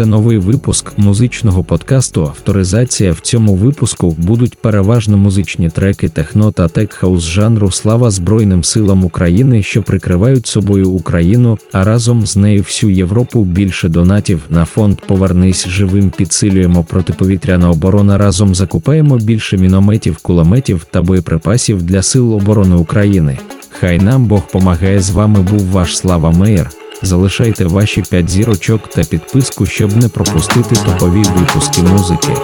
Це новий випуск музичного подкасту Авторизація. В цьому випуску будуть переважно музичні треки техно та тек-хаус жанру Слава Збройним силам України, що прикривають собою Україну, а разом з нею всю Європу більше донатів на фонд Повернись живим. Підсилюємо протиповітряна оборона. Разом закупаємо більше мінометів, кулеметів та боєприпасів для сил оборони України. Хай нам Бог помагає. З вами був ваш Слава Мейер. Залишайте ваші 5 зірочок та підписку, щоб не пропустити топові випуски музики.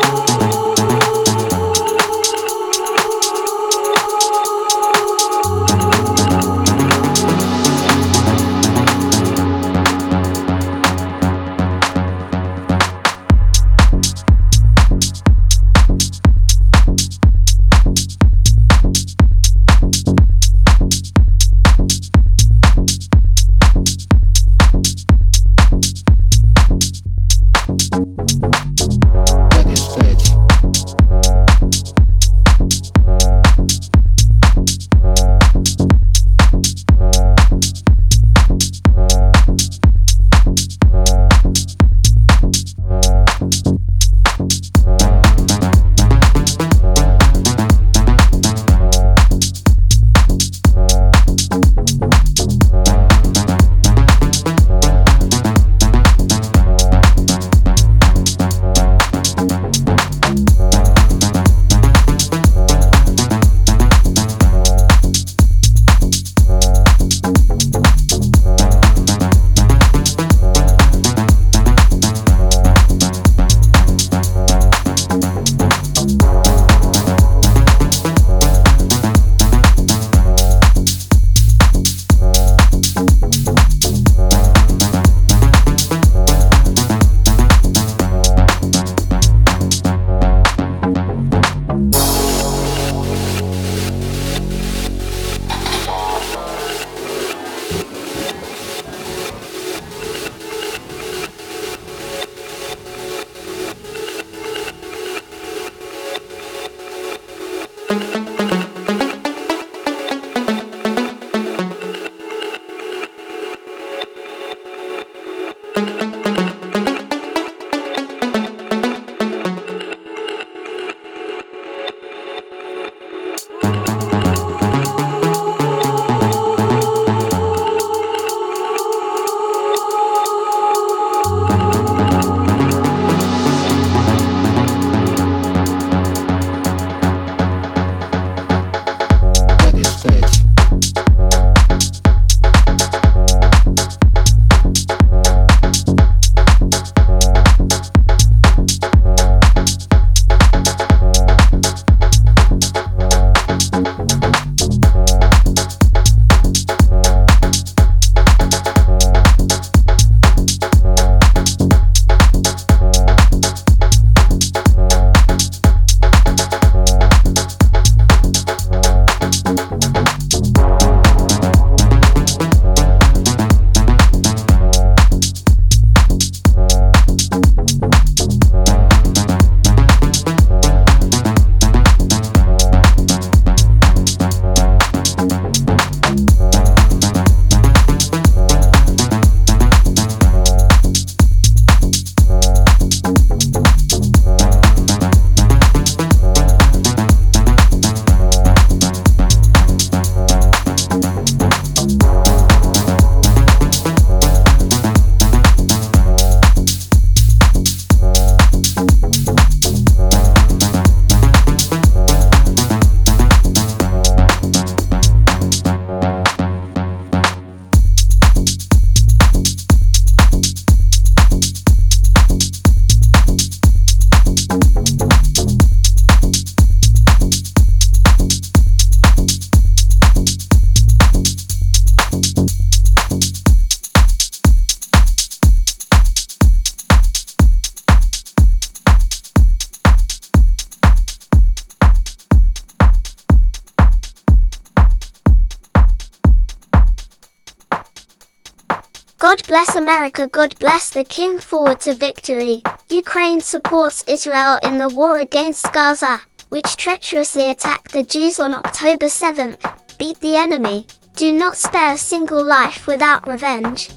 America, God bless the King forward to victory. Ukraine supports Israel in the war against Gaza, which treacherously attacked the Jews on October 7th. Beat the enemy. Do not spare a single life without revenge.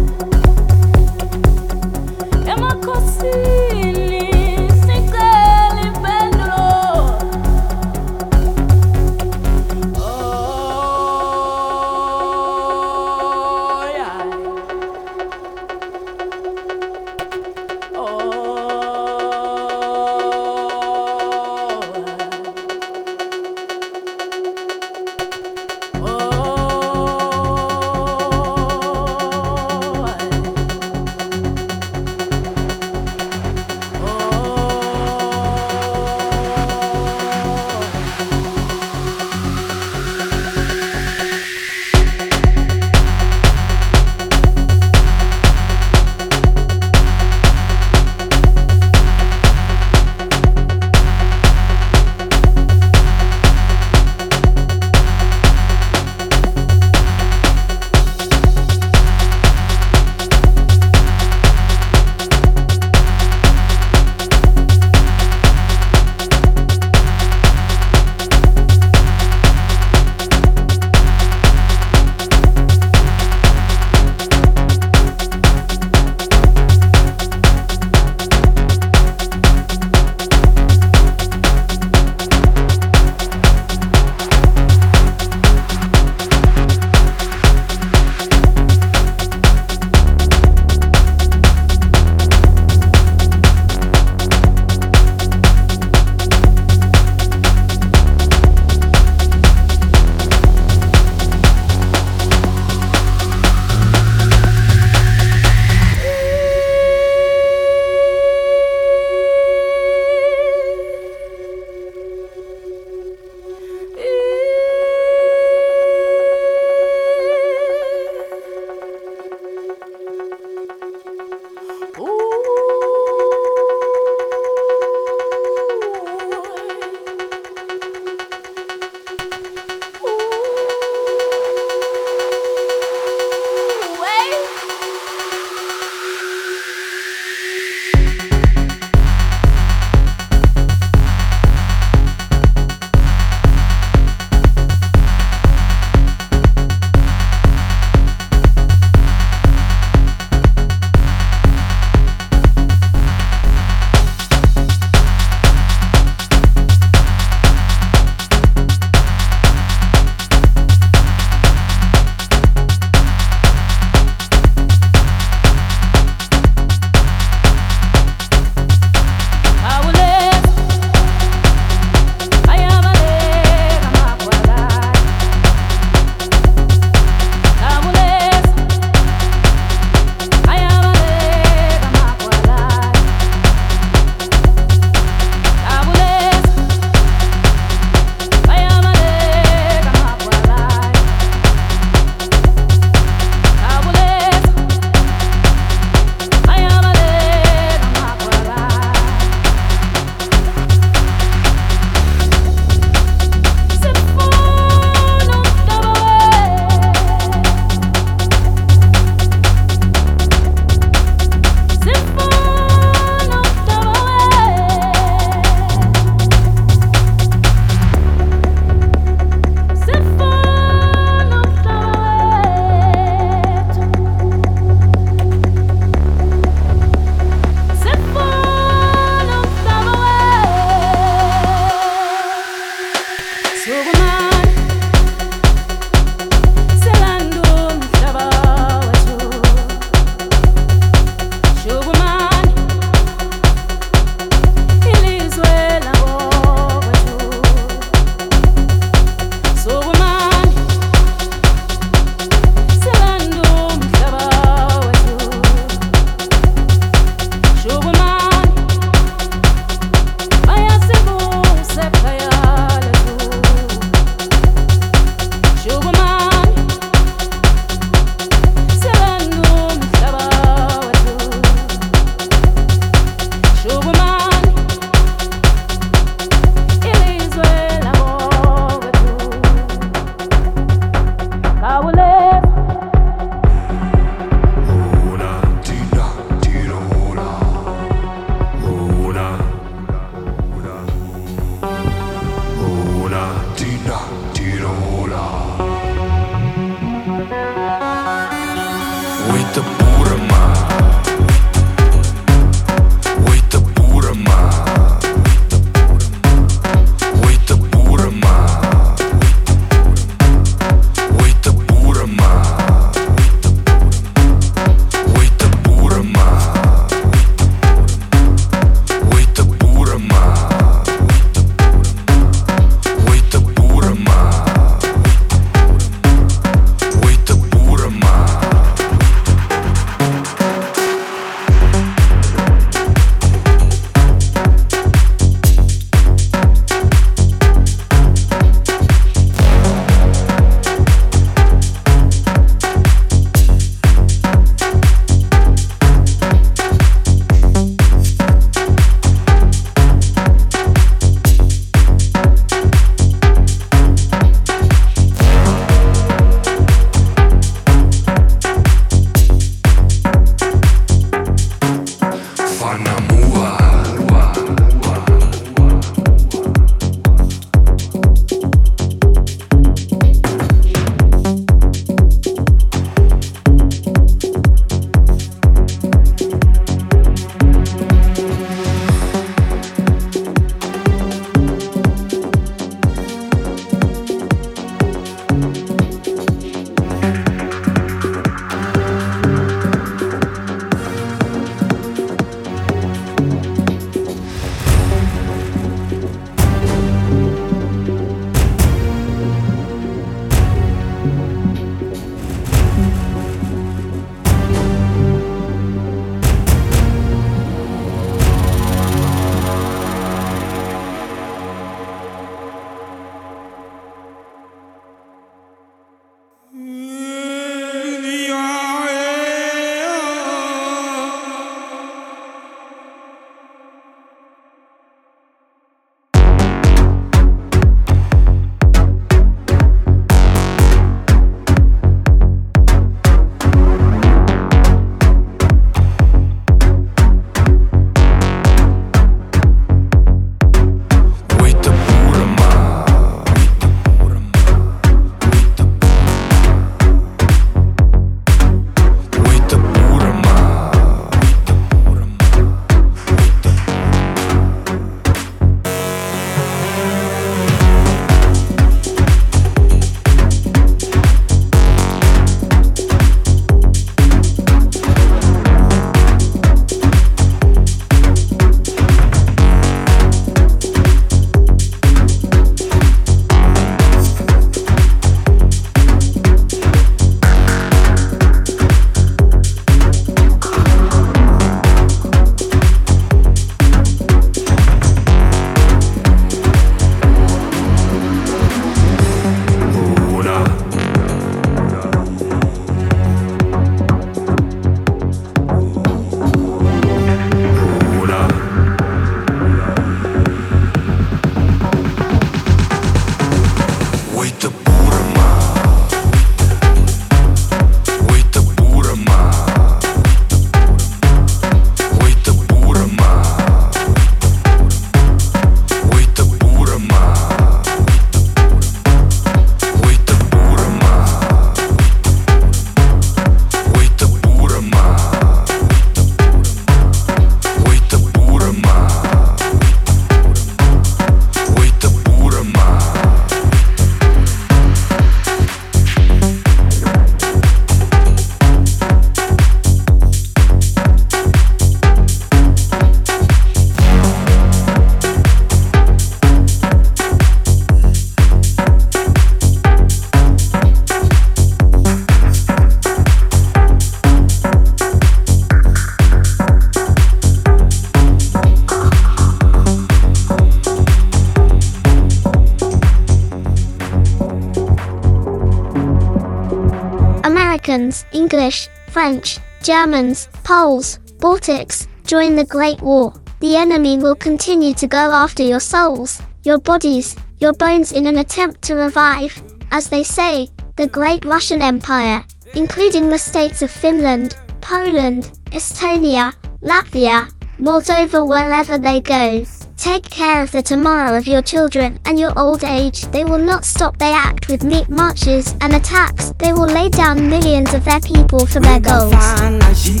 Russians, English, French, Germans, Poles, Baltics, join the Great War. The enemy will continue to go after your souls, your bodies, your bones in an attempt to revive, as they say, the great Russian Empire, including the states of Finland, Poland, Estonia, Latvia, Moldova wherever they go. Take care of the tomorrow of your children and your old age. They will not stop They act with meat marches and attacks. They will lay down millions of their people for their goals. bafana je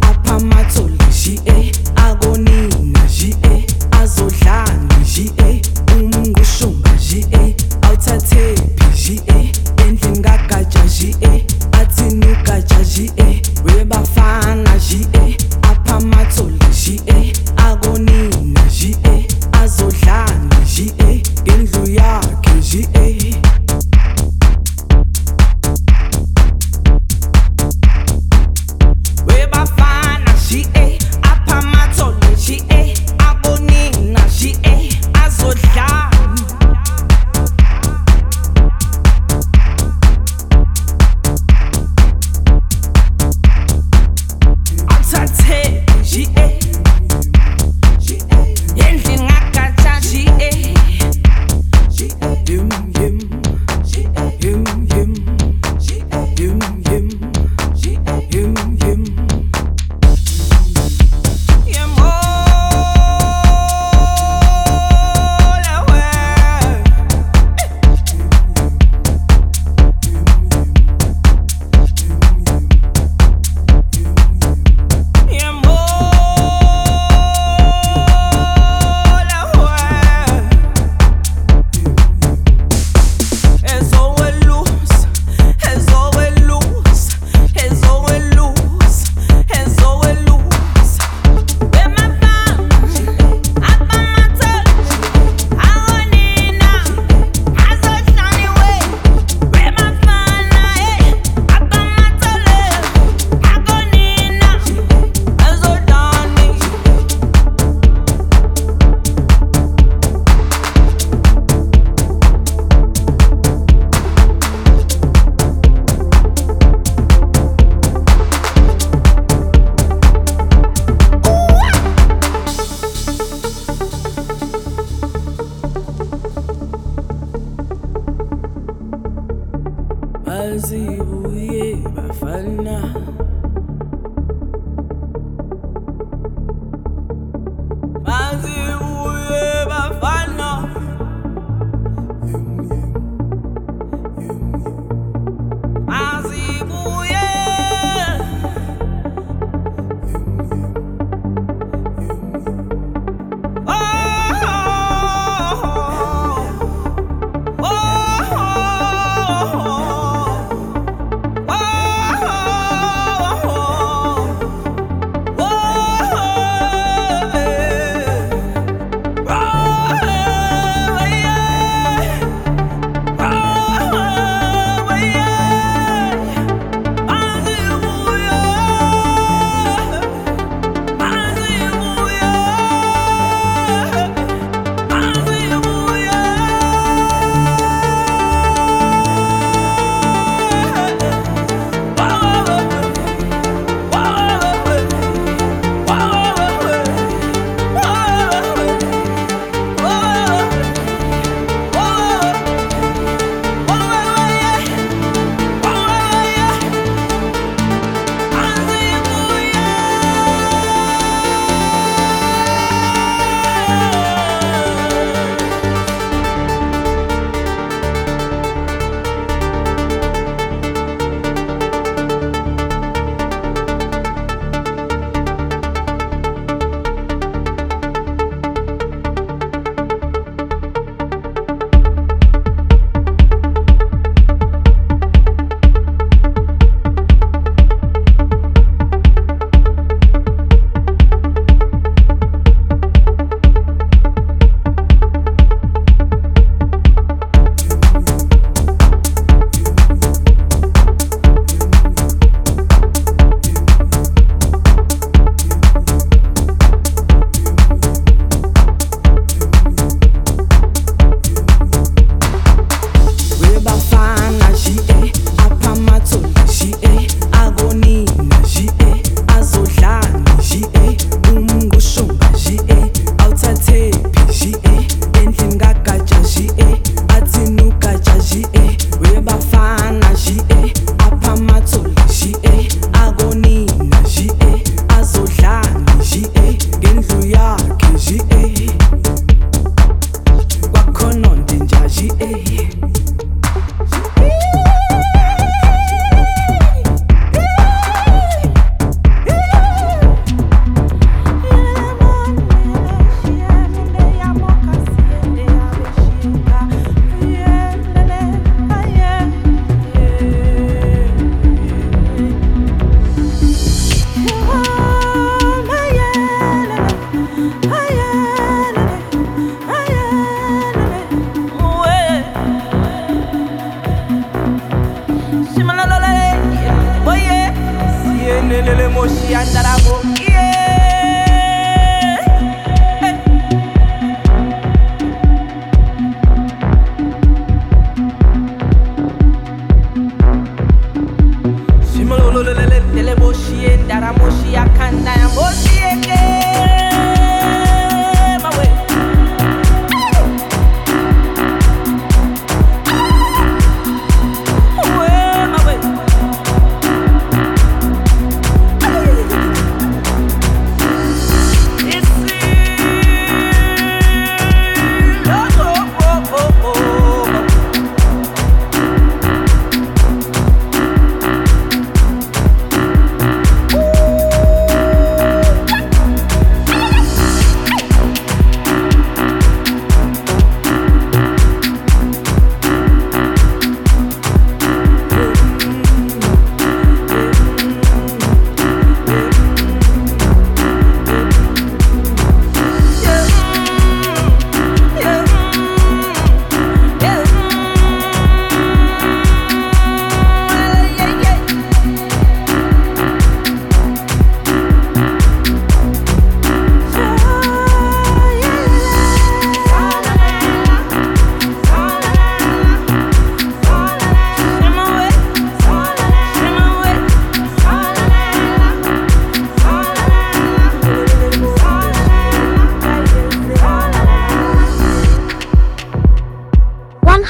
aphamathole je akonina je azodlanga je umngushunga awuthathephi endlini kagatsha je athini ugatsha je webafana je aphamathole je akonina je azodlanga je ngendlu yakhe je webafana je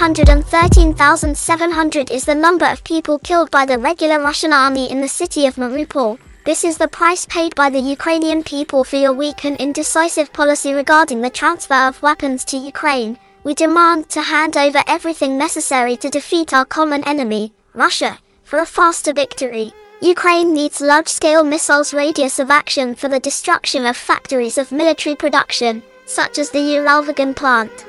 113,700 is the number of people killed by the regular Russian army in the city of Mariupol. This is the price paid by the Ukrainian people for your weak and indecisive policy regarding the transfer of weapons to Ukraine. We demand to hand over everything necessary to defeat our common enemy, Russia, for a faster victory. Ukraine needs large-scale missiles radius of action for the destruction of factories of military production, such as the Uralvagon plant.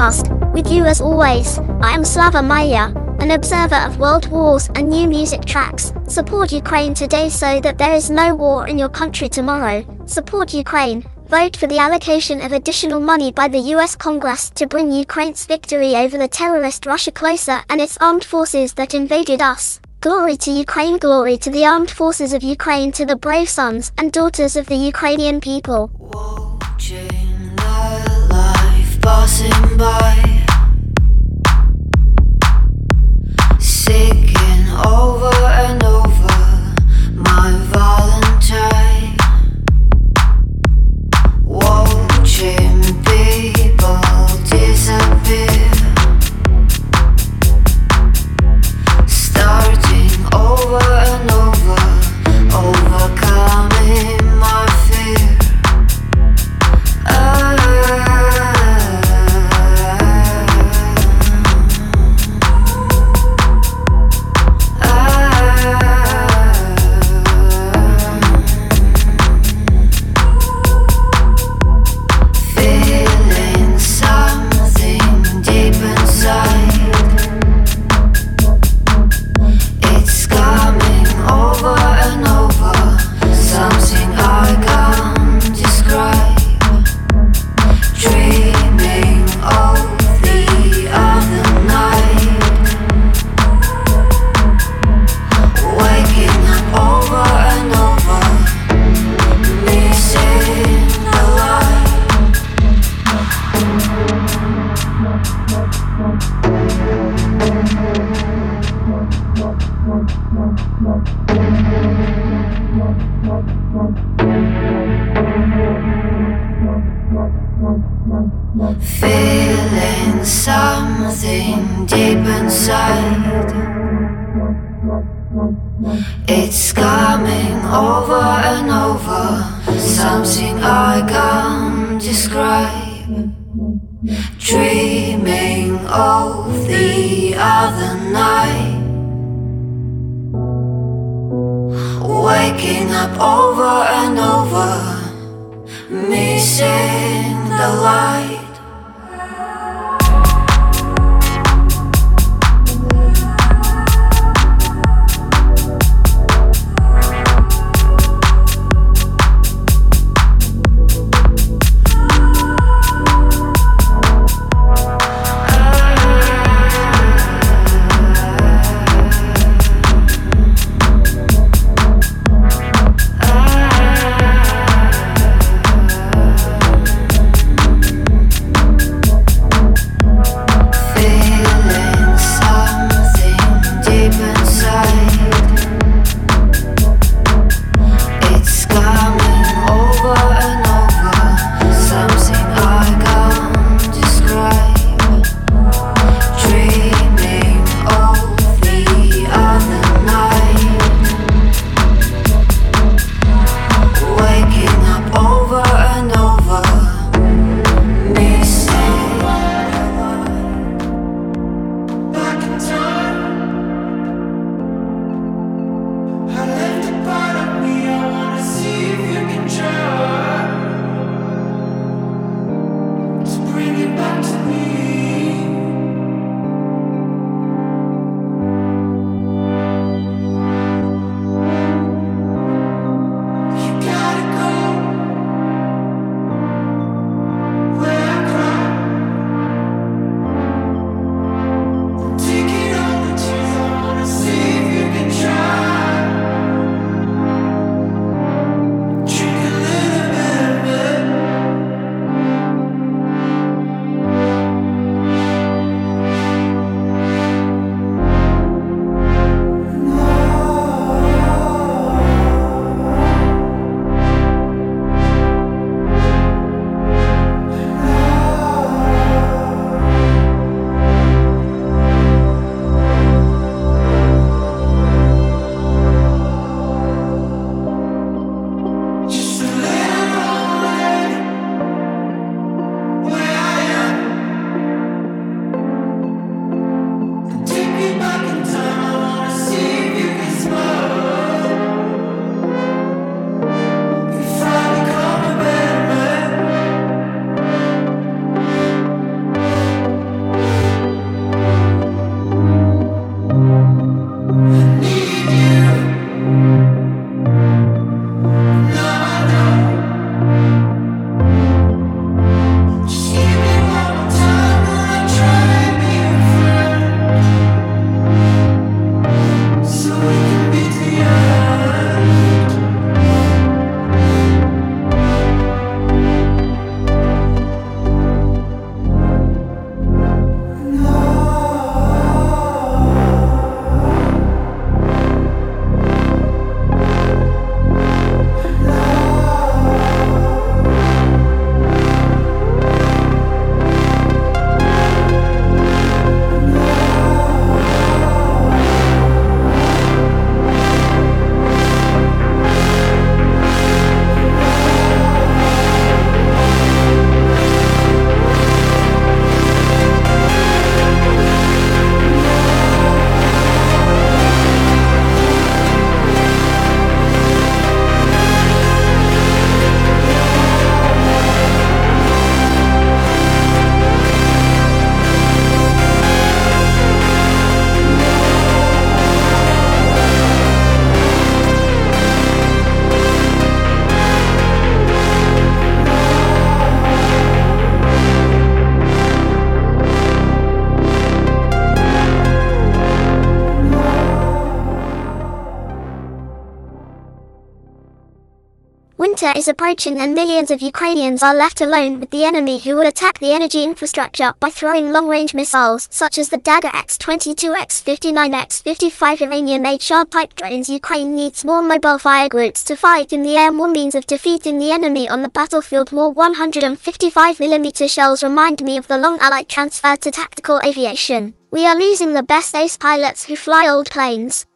Podcast. With you as always, I am Slava Maya, an observer of world wars and new music tracks. Support Ukraine today so that there is no war in your country tomorrow. Support Ukraine. Vote for the allocation of additional money by the US Congress to bring Ukraine's victory over the terrorist Russia closer and its armed forces that invaded us. Glory to Ukraine, glory to the armed forces of Ukraine, to the brave sons and daughters of the Ukrainian people. Life passing by. Seeking over and over my valentine describe Dreaming of the other night. Waking up over and over Missing the light Winter is approaching and millions of Ukrainians are left alone with the enemy who will attack the energy infrastructure by throwing long-range missiles such as the Dagger X-22, X-59, X-55 Iranian-made Shahed-type drones. Ukraine needs more mobile fire groups to fight in the air, more means of defeating the enemy on the battlefield. More 155mm shells remind me of the long Allied transfer to tactical aviation. We are losing the best ace pilots who fly old planes.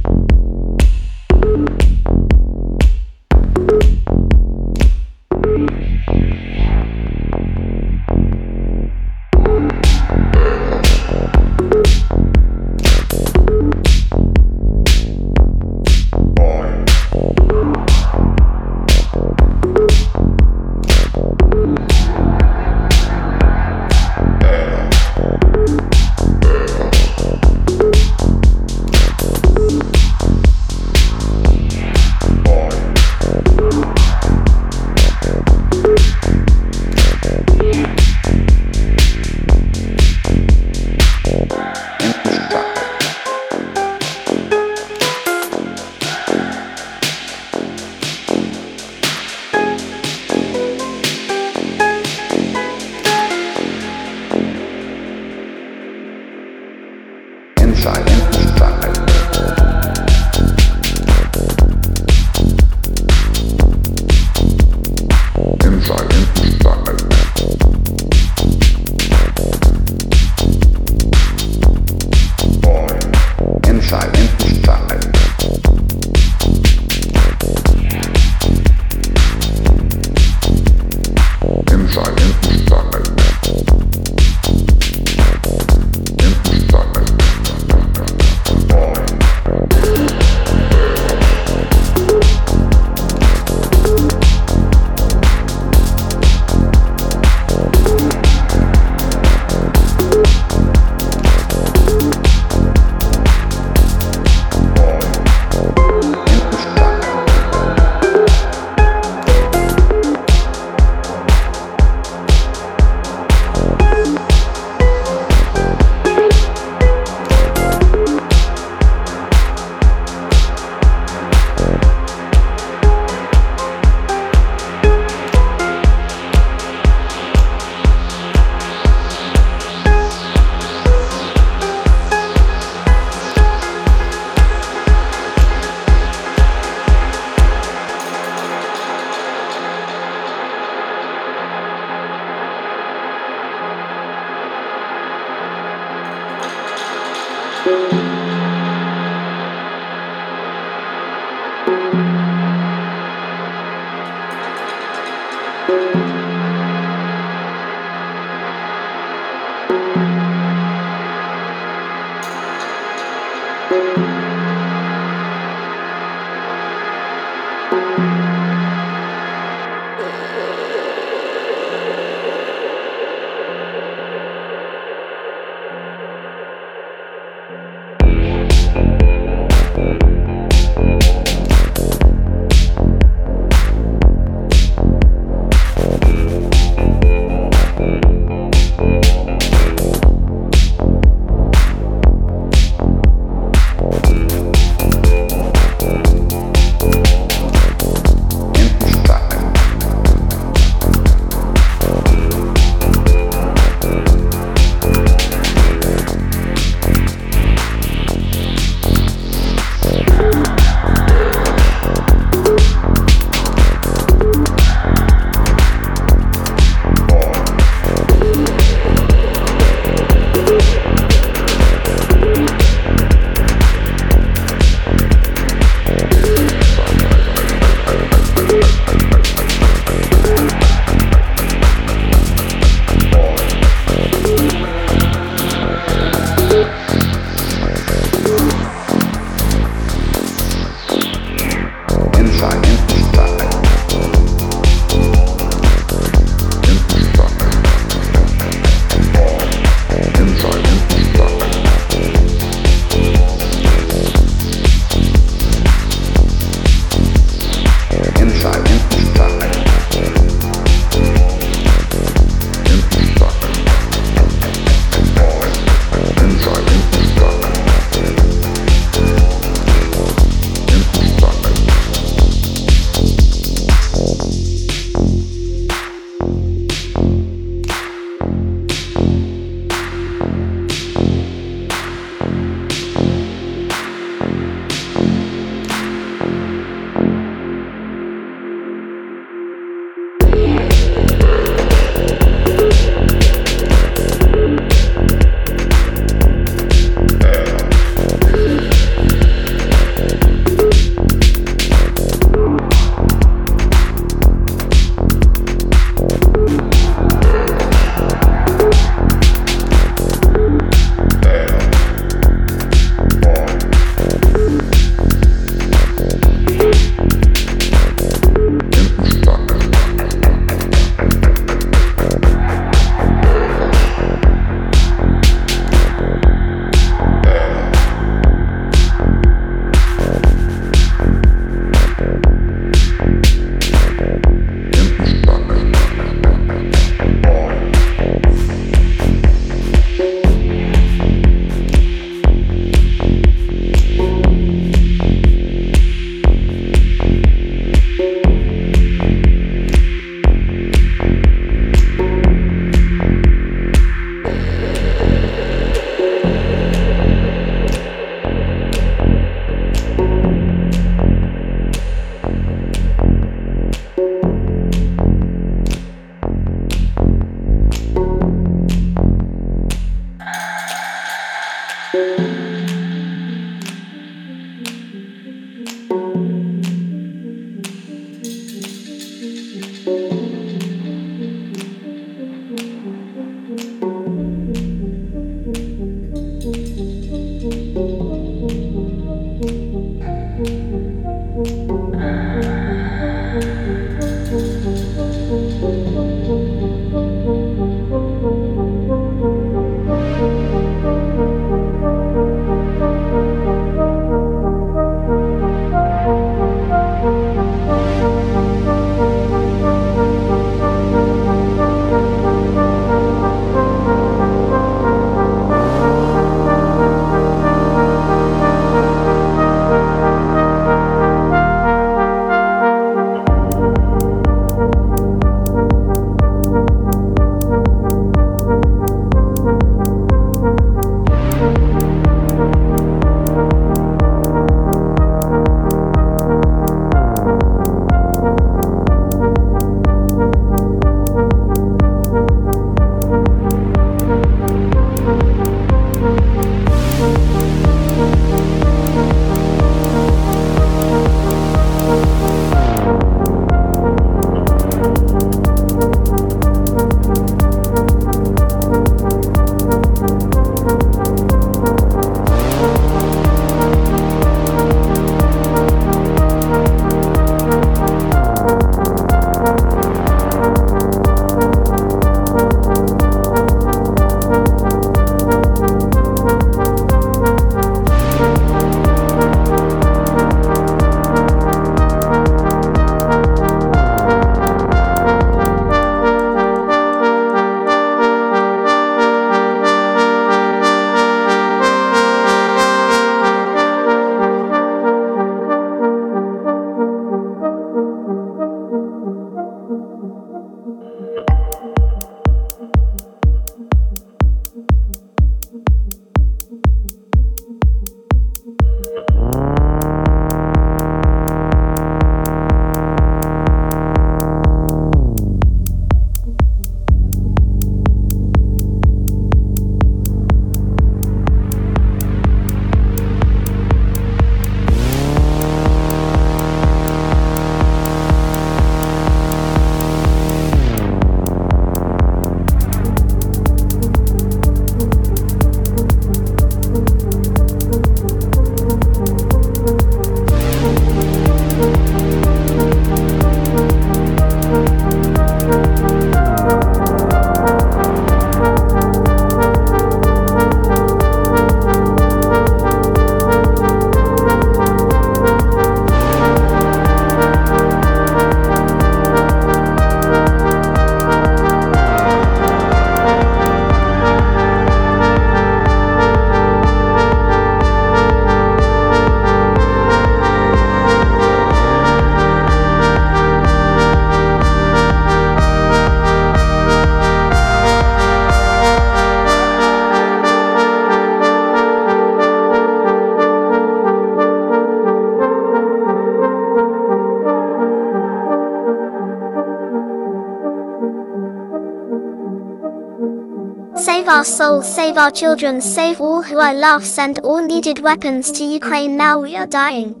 Souls, save our children, save all who are love, send all needed weapons to Ukraine now we are dying.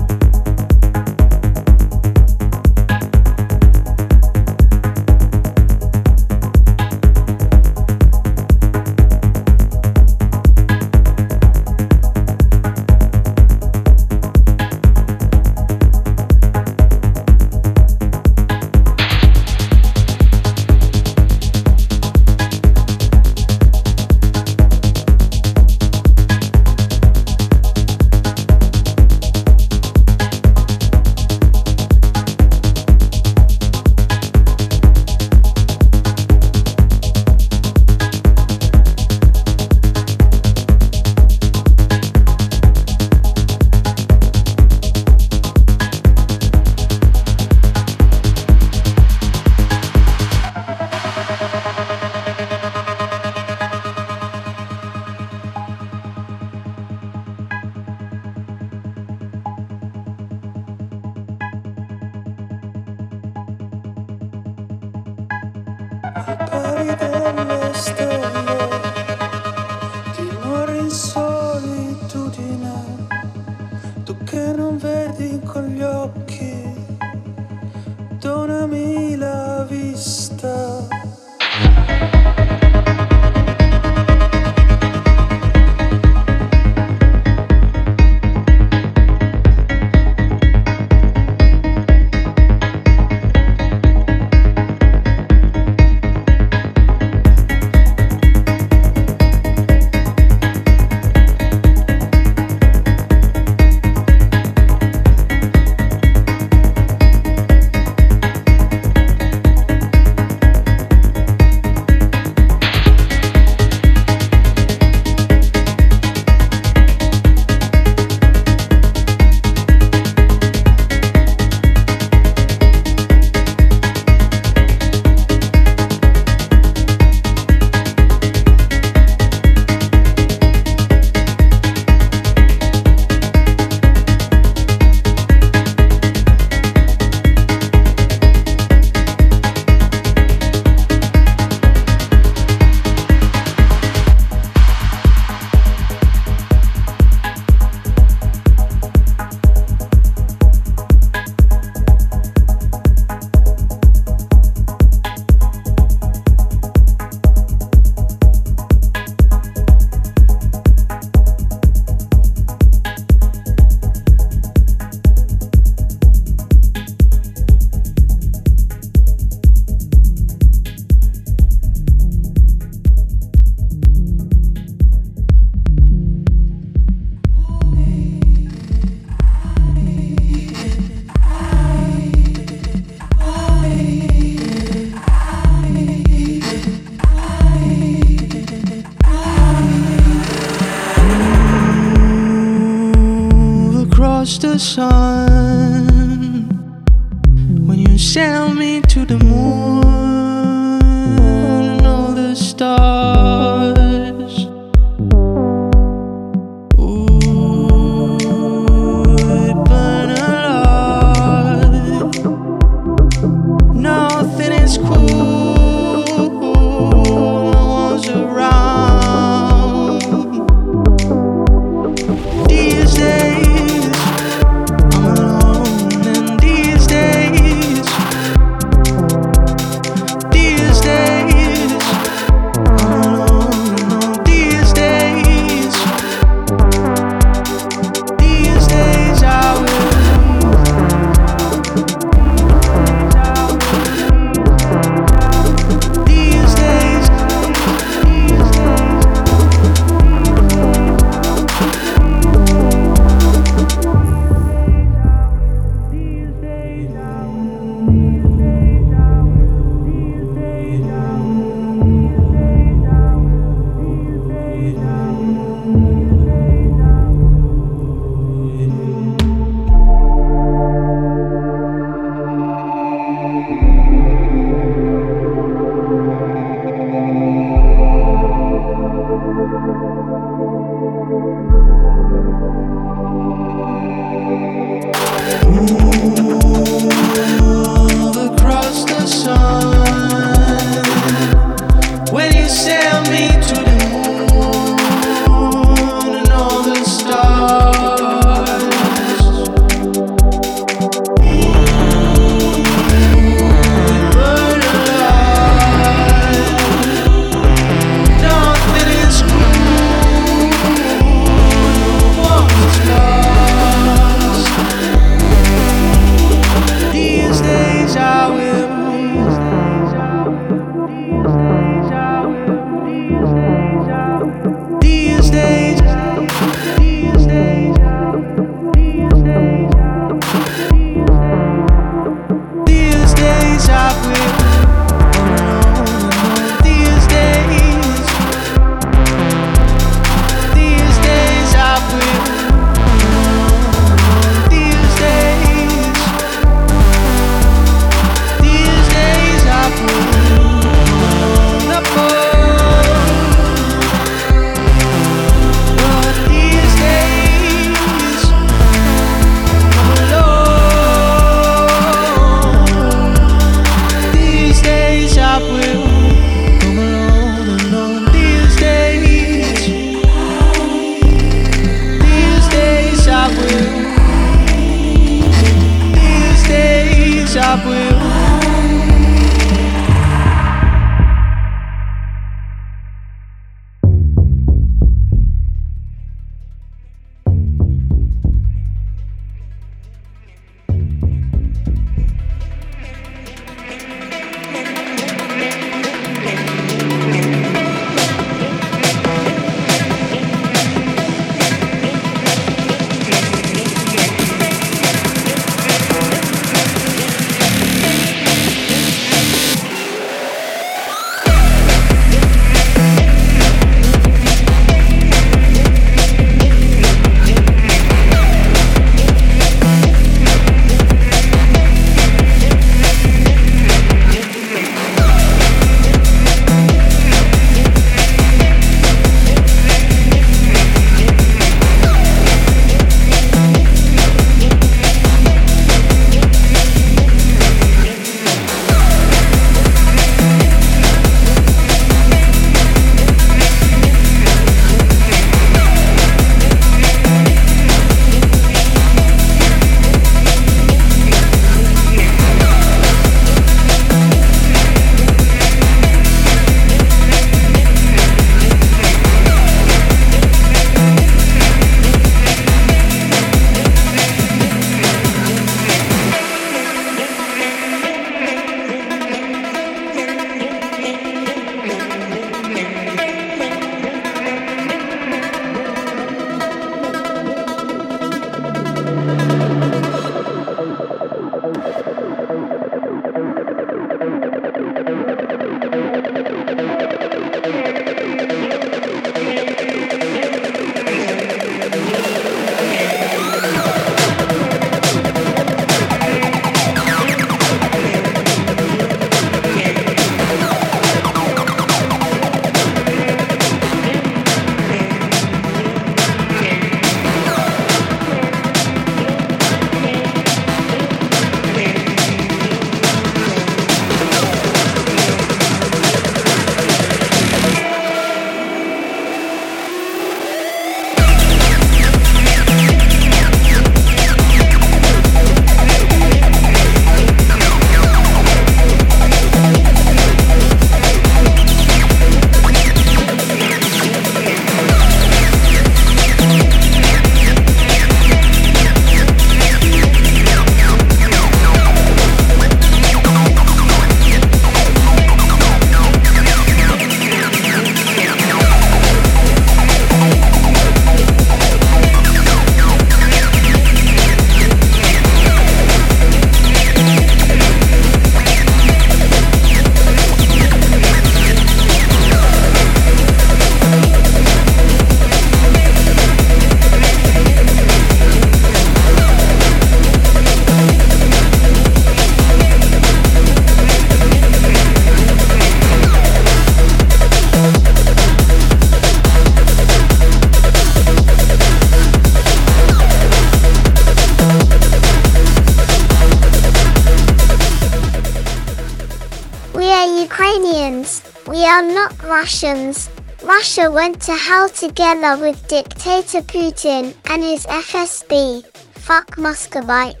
Went to hell together with dictator Putin and his FSB. Fuck Muscovites.